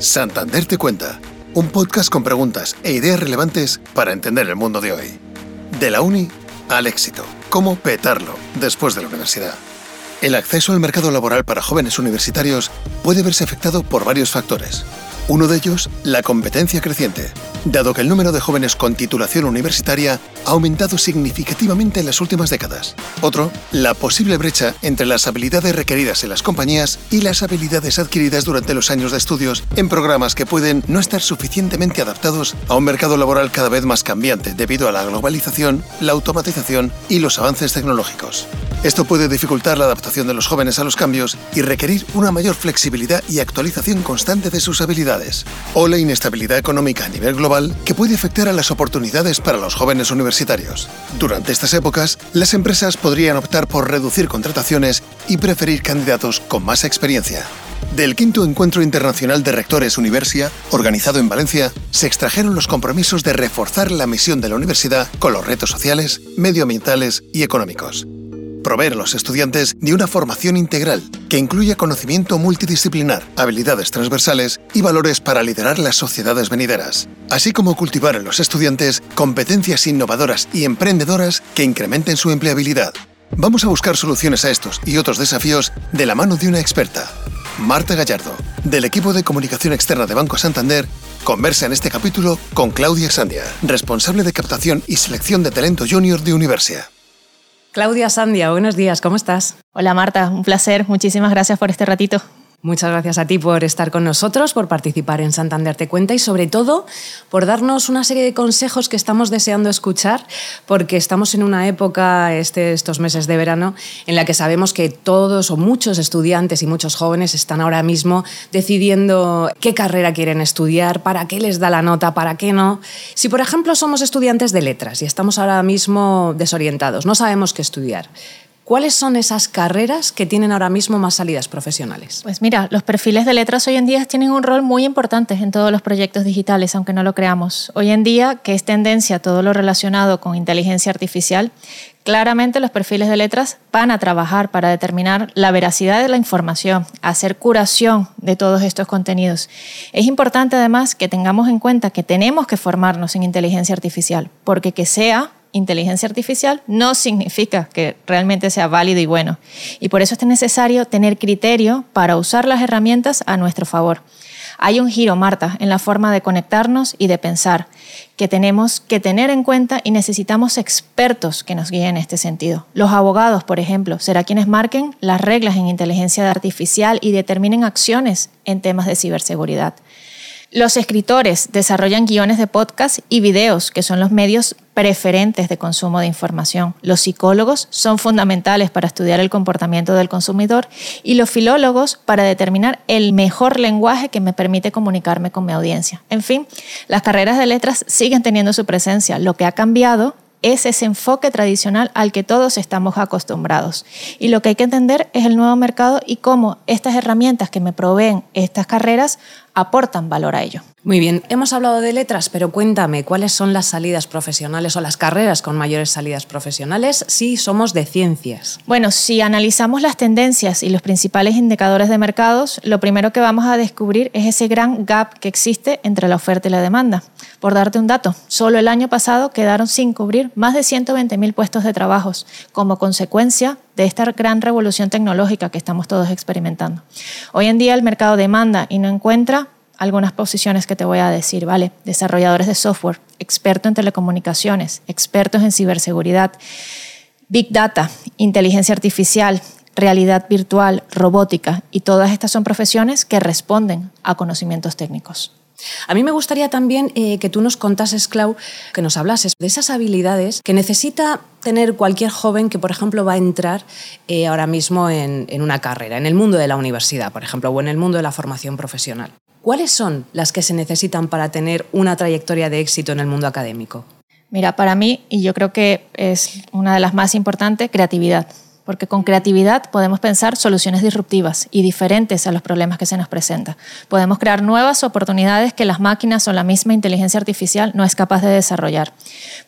Santander te cuenta, un podcast con preguntas e ideas relevantes para entender el mundo de hoy. De la uni al éxito, cómo petarlo después de la universidad. El acceso al mercado laboral para jóvenes universitarios puede verse afectado por varios factores. Uno de ellos, la competencia creciente, dado que el número de jóvenes con titulación universitaria ha aumentado significativamente en las últimas décadas. Otro, la posible brecha entre las habilidades requeridas en las compañías y las habilidades adquiridas durante los años de estudios en programas que pueden no estar suficientemente adaptados a un mercado laboral cada vez más cambiante debido a la globalización, la automatización y los avances tecnológicos. Esto puede dificultar la adaptación de los jóvenes a los cambios y requerir una mayor flexibilidad y actualización constante de sus habilidades. O la inestabilidad económica a nivel global que puede afectar a las oportunidades para los jóvenes universitarios. Durante estas épocas, las empresas podrían optar por reducir contrataciones y preferir candidatos con más experiencia. Del quinto encuentro internacional de rectores Universia, organizado en Valencia, se extrajeron los compromisos de reforzar la misión de la universidad con los retos sociales, medioambientales y económicos proveer a los estudiantes de una formación integral que incluya conocimiento multidisciplinar, habilidades transversales y valores para liderar las sociedades venideras, así como cultivar en los estudiantes competencias innovadoras y emprendedoras que incrementen su empleabilidad. Vamos a buscar soluciones a estos y otros desafíos de la mano de una experta. Marta Gallardo, del equipo de comunicación externa de Banco Santander, conversa en este capítulo con Claudia Sandia, responsable de captación y selección de talento junior de Universia. Claudia Sandia, buenos días, ¿cómo estás? Hola Marta, un placer, muchísimas gracias por este ratito. Muchas gracias a ti por estar con nosotros, por participar en Santander Te Cuenta y sobre todo por darnos una serie de consejos que estamos deseando escuchar porque estamos en una época, este, estos meses de verano, en la que sabemos que todos o muchos estudiantes y muchos jóvenes están ahora mismo decidiendo qué carrera quieren estudiar, para qué les da la nota, para qué no. Si por ejemplo somos estudiantes de letras y estamos ahora mismo desorientados, no sabemos qué estudiar, ¿Cuáles son esas carreras que tienen ahora mismo más salidas profesionales? Pues mira, los perfiles de letras hoy en día tienen un rol muy importante en todos los proyectos digitales, aunque no lo creamos. Hoy en día, que es tendencia todo lo relacionado con inteligencia artificial, claramente los perfiles de letras van a trabajar para determinar la veracidad de la información, hacer curación de todos estos contenidos. Es importante además que tengamos en cuenta que tenemos que formarnos en inteligencia artificial, porque que sea inteligencia artificial no significa que realmente sea válido y bueno. Y por eso es necesario tener criterio para usar las herramientas a nuestro favor. Hay un giro, Marta, en la forma de conectarnos y de pensar que tenemos que tener en cuenta y necesitamos expertos que nos guíen en este sentido. Los abogados, por ejemplo, será quienes marquen las reglas en inteligencia artificial y determinen acciones en temas de ciberseguridad. Los escritores desarrollan guiones de podcast y videos, que son los medios preferentes de consumo de información. Los psicólogos son fundamentales para estudiar el comportamiento del consumidor y los filólogos para determinar el mejor lenguaje que me permite comunicarme con mi audiencia. En fin, las carreras de letras siguen teniendo su presencia. Lo que ha cambiado es ese enfoque tradicional al que todos estamos acostumbrados. Y lo que hay que entender es el nuevo mercado y cómo estas herramientas que me proveen estas carreras aportan valor a ello. Muy bien, hemos hablado de letras, pero cuéntame, ¿cuáles son las salidas profesionales o las carreras con mayores salidas profesionales si somos de ciencias? Bueno, si analizamos las tendencias y los principales indicadores de mercados, lo primero que vamos a descubrir es ese gran gap que existe entre la oferta y la demanda. Por darte un dato, solo el año pasado quedaron sin cubrir más de 120.000 puestos de trabajo como consecuencia de esta gran revolución tecnológica que estamos todos experimentando. Hoy en día el mercado demanda y no encuentra algunas posiciones que te voy a decir, ¿vale? Desarrolladores de software, expertos en telecomunicaciones, expertos en ciberseguridad, big data, inteligencia artificial, realidad virtual, robótica, y todas estas son profesiones que responden a conocimientos técnicos. A mí me gustaría también eh, que tú nos contases, Clau, que nos hablases de esas habilidades que necesita tener cualquier joven que, por ejemplo, va a entrar eh, ahora mismo en una carrera, en el mundo de la universidad, por ejemplo, o en el mundo de la formación profesional. ¿Cuáles son las que se necesitan para tener una trayectoria de éxito en el mundo académico? Mira, para mí, y yo creo que es una de las más importantes, creatividad. Porque con creatividad podemos pensar soluciones disruptivas y diferentes a los problemas que se nos presentan. Podemos crear nuevas oportunidades que las máquinas o la misma inteligencia artificial no es capaz de desarrollar.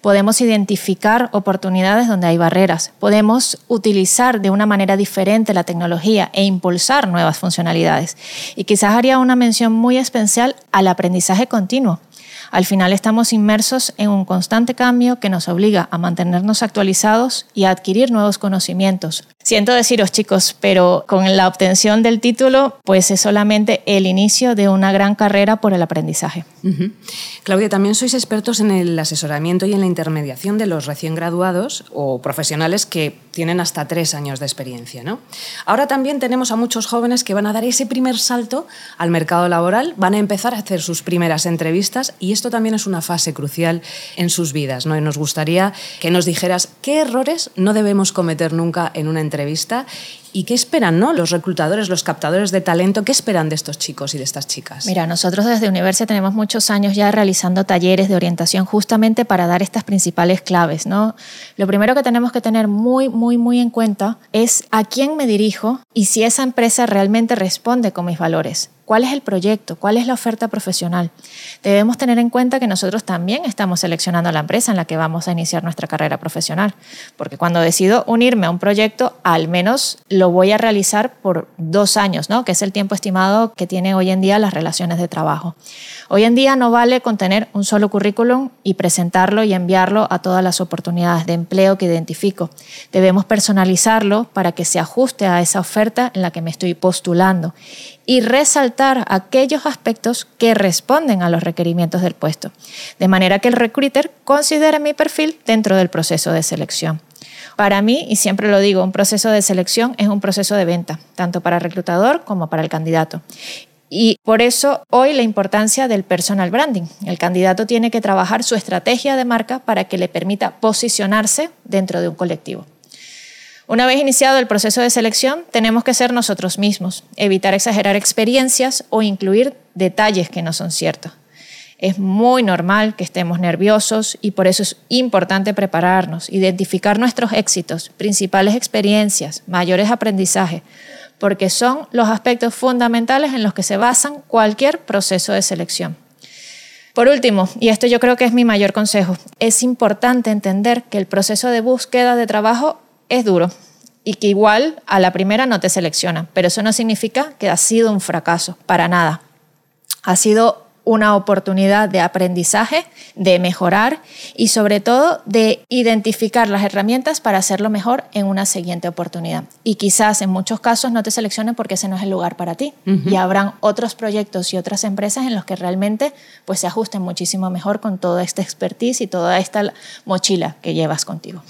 Podemos identificar oportunidades donde hay barreras. Podemos utilizar de una manera diferente la tecnología e impulsar nuevas funcionalidades. Y quizás haría una mención muy especial al aprendizaje continuo al final estamos inmersos en un constante cambio que nos obliga a mantenernos actualizados y a adquirir nuevos conocimientos. Siento deciros chicos, pero con la obtención del título, pues es solamente el inicio de una gran carrera por el aprendizaje. Claudia, también sois expertos en el asesoramiento y en la intermediación de los recién graduados o profesionales que tienen hasta tres años de experiencia. ¿no? Ahora también tenemos a muchos jóvenes que van a dar ese primer salto al mercado laboral, van a empezar a hacer sus primeras entrevistas y esto también es una fase crucial en sus vidas. ¿no? Y nos gustaría que nos dijeras qué errores no debemos cometer nunca en una entrevista ¿Y qué esperan ¿no? los reclutadores, los captadores de talento? ¿Qué esperan de estos chicos y de estas chicas? Mira, nosotros desde Universia tenemos muchos años ya realizando talleres de orientación justamente para dar estas principales claves. ¿no? Lo primero que tenemos que tener muy, muy, muy en cuenta es a quién me dirijo y si esa empresa realmente responde con mis valores. ¿Cuál es el proyecto? ¿Cuál es la oferta profesional? Debemos tener en cuenta que nosotros también estamos seleccionando la empresa en la que vamos a iniciar nuestra carrera profesional, porque cuando decido unirme a un proyecto, al menos lo voy a realizar por dos años, ¿no? que es el tiempo estimado que tienen hoy en día las relaciones de trabajo. Hoy en día no vale con tener un solo currículum y presentarlo y enviarlo a todas las oportunidades de empleo que identifico. Debemos personalizarlo para que se ajuste a esa oferta en la que me estoy postulando y resaltar aquellos aspectos que responden a los requerimientos del puesto, de manera que el recruiter considere mi perfil dentro del proceso de selección. Para mí, y siempre lo digo, un proceso de selección es un proceso de venta, tanto para el reclutador como para el candidato. Y por eso hoy la importancia del personal branding. El candidato tiene que trabajar su estrategia de marca para que le permita posicionarse dentro de un colectivo. Una vez iniciado el proceso de selección, tenemos que ser nosotros mismos, evitar exagerar experiencias o incluir detalles que no son ciertos. Es muy normal que estemos nerviosos y por eso es importante prepararnos, identificar nuestros éxitos, principales experiencias, mayores aprendizajes, porque son los aspectos fundamentales en los que se basan cualquier proceso de selección. Por último, y esto yo creo que es mi mayor consejo, es importante entender que el proceso de búsqueda de trabajo es duro y que igual a la primera no te selecciona, pero eso no significa que ha sido un fracaso, para nada. Ha sido una oportunidad de aprendizaje, de mejorar y sobre todo de identificar las herramientas para hacerlo mejor en una siguiente oportunidad. Y quizás en muchos casos no te seleccionen porque ese no es el lugar para ti y habrán otros proyectos y otras empresas en los que realmente pues se ajusten muchísimo mejor con toda esta expertise y toda esta mochila que llevas contigo.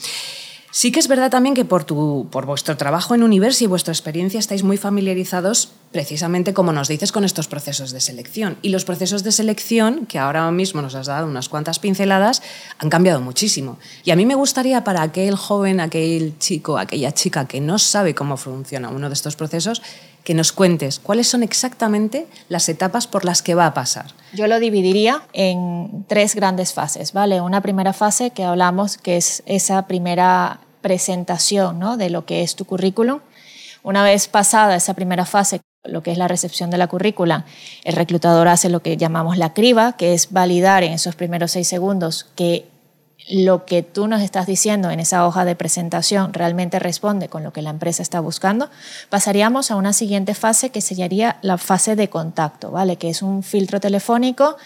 Sí que es verdad también que por, tu, por vuestro trabajo en Universo y vuestra experiencia estáis muy familiarizados precisamente, como nos dices, con estos procesos de selección. Y los procesos de selección, que ahora mismo nos has dado unas cuantas pinceladas, han cambiado muchísimo. Y a mí me gustaría para aquel joven, aquel chico, aquella chica que no sabe cómo funciona uno de estos procesos, que nos cuentes cuáles son exactamente las etapas por las que va a pasar. Yo lo dividiría en tres grandes fases, ¿vale? Una primera fase que hablamos, que es esa primera presentación ¿no? de lo que es tu currículum. Una vez pasada esa primera fase, lo que es la recepción de la currícula, el reclutador hace lo que llamamos la criba, que es validar en esos primeros seis segundos que lo que tú nos estás diciendo en esa hoja de presentación realmente responde con lo que la empresa está buscando, pasaríamos a una siguiente fase que sería la fase de contacto, ¿vale? Que es un filtro telefónico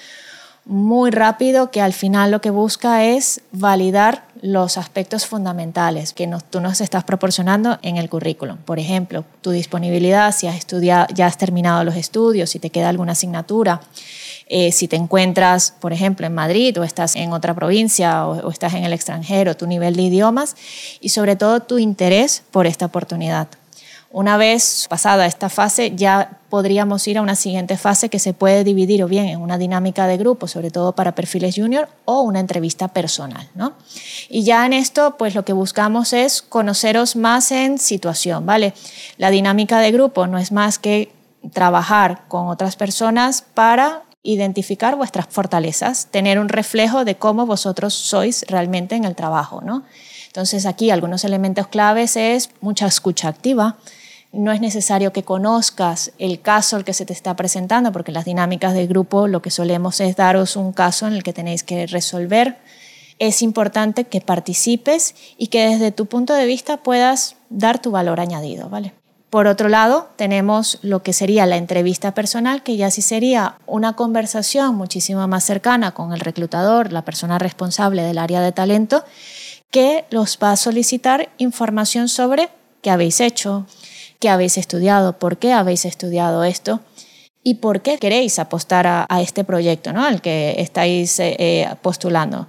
muy rápido que al final lo que busca es validar los aspectos fundamentales que tú nos estás proporcionando en el currículum. Por ejemplo, tu disponibilidad, si has estudiado, ya has terminado los estudios, si te queda alguna asignatura, eh, si te encuentras, por ejemplo, en Madrid o estás en otra provincia o, estás en el extranjero, tu nivel de idiomas y sobre todo tu interés por esta oportunidad. Una vez pasada esta fase, ya podríamos ir a una siguiente fase que se puede dividir o bien en una dinámica de grupo, sobre todo para perfiles junior, o una entrevista personal. ¿no? Y ya en esto, pues lo que buscamos es conoceros más en situación, ¿vale? La dinámica de grupo no es más que trabajar con otras personas para identificar vuestras fortalezas, tener un reflejo de cómo vosotros sois realmente en el trabajo, ¿no? Entonces aquí algunos elementos claves es mucha escucha activa, no es necesario que conozcas el caso al que se te está presentando, porque las dinámicas del grupo lo que solemos es daros un caso en el que tenéis que resolver. Es importante que participes y que desde tu punto de vista puedas dar tu valor añadido, ¿vale? Por otro lado, tenemos lo que sería la entrevista personal, que ya sí sería una conversación muchísimo más cercana con el reclutador, la persona responsable del área de talento, que los va a solicitar información sobre qué habéis hecho, qué habéis estudiado, por qué habéis estudiado esto y por qué queréis apostar a, este proyecto ¿no? al que estáis eh, eh, postulando.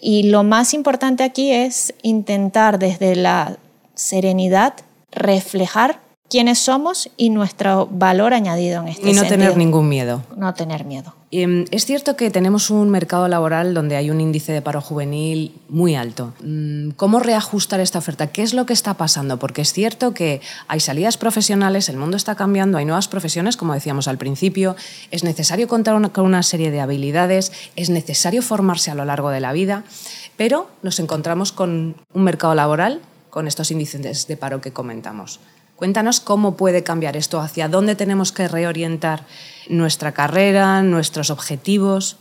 Y lo más importante aquí es intentar desde la serenidad reflejar quiénes somos y nuestro valor añadido en este Y no tener ningún miedo. No tener miedo. Em, es cierto que tenemos un mercado laboral donde hay un índice de paro juvenil muy alto. Mm, ¿Cómo reajustar esta oferta? ¿Qué es lo que está pasando? Porque es cierto que hay salidas profesionales, el mundo está cambiando, hay nuevas profesiones, como decíamos al principio, es necesario contar con una serie de habilidades, es necesario formarse a lo largo de la vida, pero nos encontramos con un mercado laboral con estos índices de paro que comentamos. Cuéntanos cómo puede cambiar esto, hacia dónde tenemos que reorientar nuestra carrera, nuestros objetivos.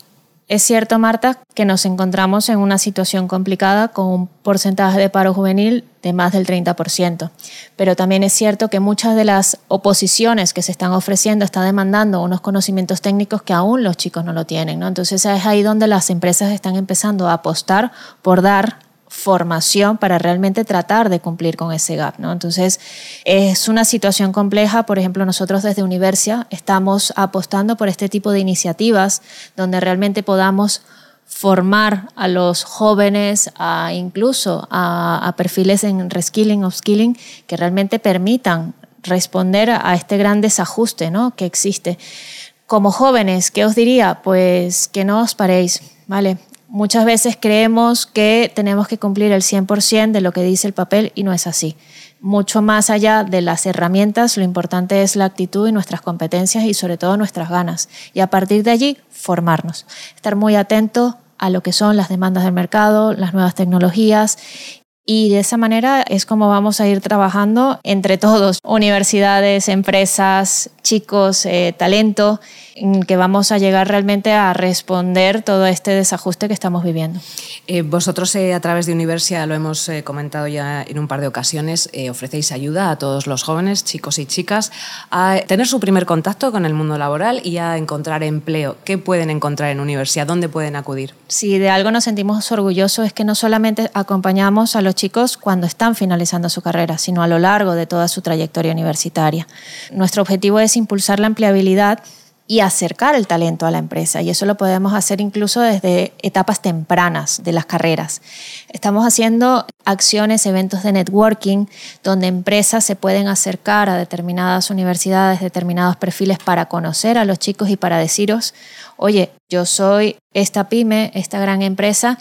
Es cierto, Marta, que nos encontramos en una situación complicada con un porcentaje de paro juvenil de más del 30%. Pero también es cierto que muchas de las oposiciones que se están ofreciendo están demandando unos conocimientos técnicos que aún los chicos no lo tienen. ¿no? Entonces es ahí donde las empresas están empezando a apostar por dar formación para realmente tratar de cumplir con ese gap. ¿no? Entonces, es una situación compleja. Por ejemplo, nosotros desde Universia estamos apostando por este tipo de iniciativas donde realmente podamos formar a los jóvenes, a incluso a, perfiles en reskilling, upskilling, que realmente permitan responder a este gran desajuste ¿no? que existe. Como jóvenes, ¿qué os diría? Pues que no os paréis, ¿vale? Muchas veces creemos que tenemos que cumplir el 100% de lo que dice el papel y no es así. Mucho más allá de las herramientas, lo importante es la actitud y nuestras competencias y sobre todo nuestras ganas. Y a partir de allí, formarnos. Estar muy atento a lo que son las demandas del mercado, las nuevas tecnologías y de esa manera es como vamos a ir trabajando entre todos, universidades, empresas, chicos, eh, talento, que vamos a llegar realmente a responder todo este desajuste que estamos viviendo. Eh, vosotros eh, a través de Universia, lo hemos comentado ya en un par de ocasiones, ofrecéis ayuda a todos los jóvenes, chicos y chicas, a tener su primer contacto con el mundo laboral y a encontrar empleo. ¿Qué pueden encontrar en Universia? ¿Dónde pueden acudir? Si de algo nos sentimos orgullosos es que no solamente acompañamos a los chicos cuando están finalizando su carrera, sino a lo largo de toda su trayectoria universitaria. Nuestro objetivo es impulsar la empleabilidad y acercar el talento a la empresa. Y eso lo podemos hacer incluso desde etapas tempranas de las carreras. Estamos haciendo acciones, eventos de networking, donde empresas se pueden acercar a determinadas universidades, determinados perfiles para conocer a los chicos y para deciros, oye, yo soy esta pyme, esta gran empresa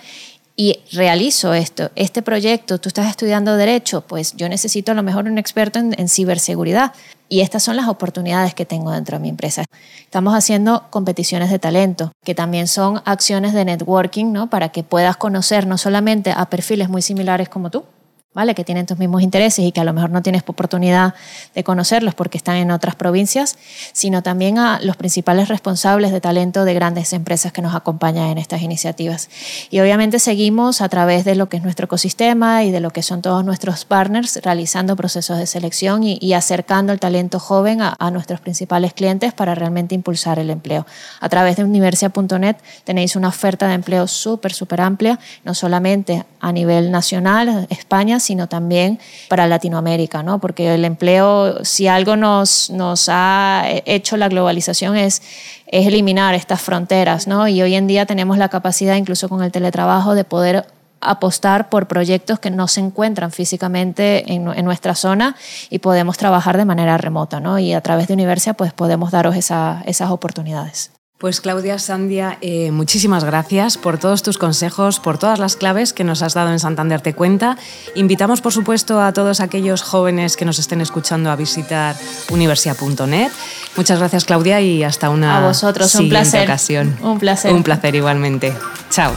y realizo esto, este proyecto, tú estás estudiando derecho, pues yo necesito a lo mejor un experto en, ciberseguridad. Y estas son las oportunidades que tengo dentro de mi empresa. Estamos haciendo competiciones de talento, que también son acciones de networking, ¿no? Para que puedas conocer no solamente a perfiles muy similares como tú, ¿vale? que tienen tus mismos intereses y que a lo mejor no tienes oportunidad de conocerlos porque están en otras provincias, sino también a los principales responsables de talento de grandes empresas que nos acompañan en estas iniciativas. Y obviamente seguimos a través de lo que es nuestro ecosistema y de lo que son todos nuestros partners realizando procesos de selección y, acercando el talento joven a, a, nuestros principales clientes para realmente impulsar el empleo. A través de universidad.net tenéis una oferta de empleo súper, súper amplia, no solamente a nivel nacional, España, sino también para Latinoamérica, ¿no? porque el empleo, si algo nos, nos ha hecho la globalización es, es eliminar estas fronteras, ¿no? y hoy en día tenemos la capacidad, incluso con el teletrabajo, de poder apostar por proyectos que no se encuentran físicamente en, nuestra zona y podemos trabajar de manera remota, ¿no? Y a través de Universia pues podemos daros esa, esas oportunidades. Pues Claudia Sandia, eh, muchísimas gracias por todos tus consejos, por todas las claves que nos has dado en Santander Te Cuenta. Invitamos, por supuesto, a todos aquellos jóvenes que nos estén escuchando a visitar universia.net. Muchas gracias, Claudia, y hasta una a vosotros, un placer. ocasión. Un placer. Un placer igualmente. Chao.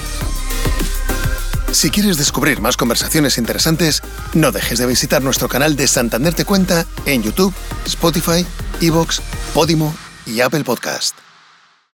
Si quieres descubrir más conversaciones interesantes, no dejes de visitar nuestro canal de Santander Te Cuenta en YouTube, Spotify, Evox, Podimo y Apple Podcast.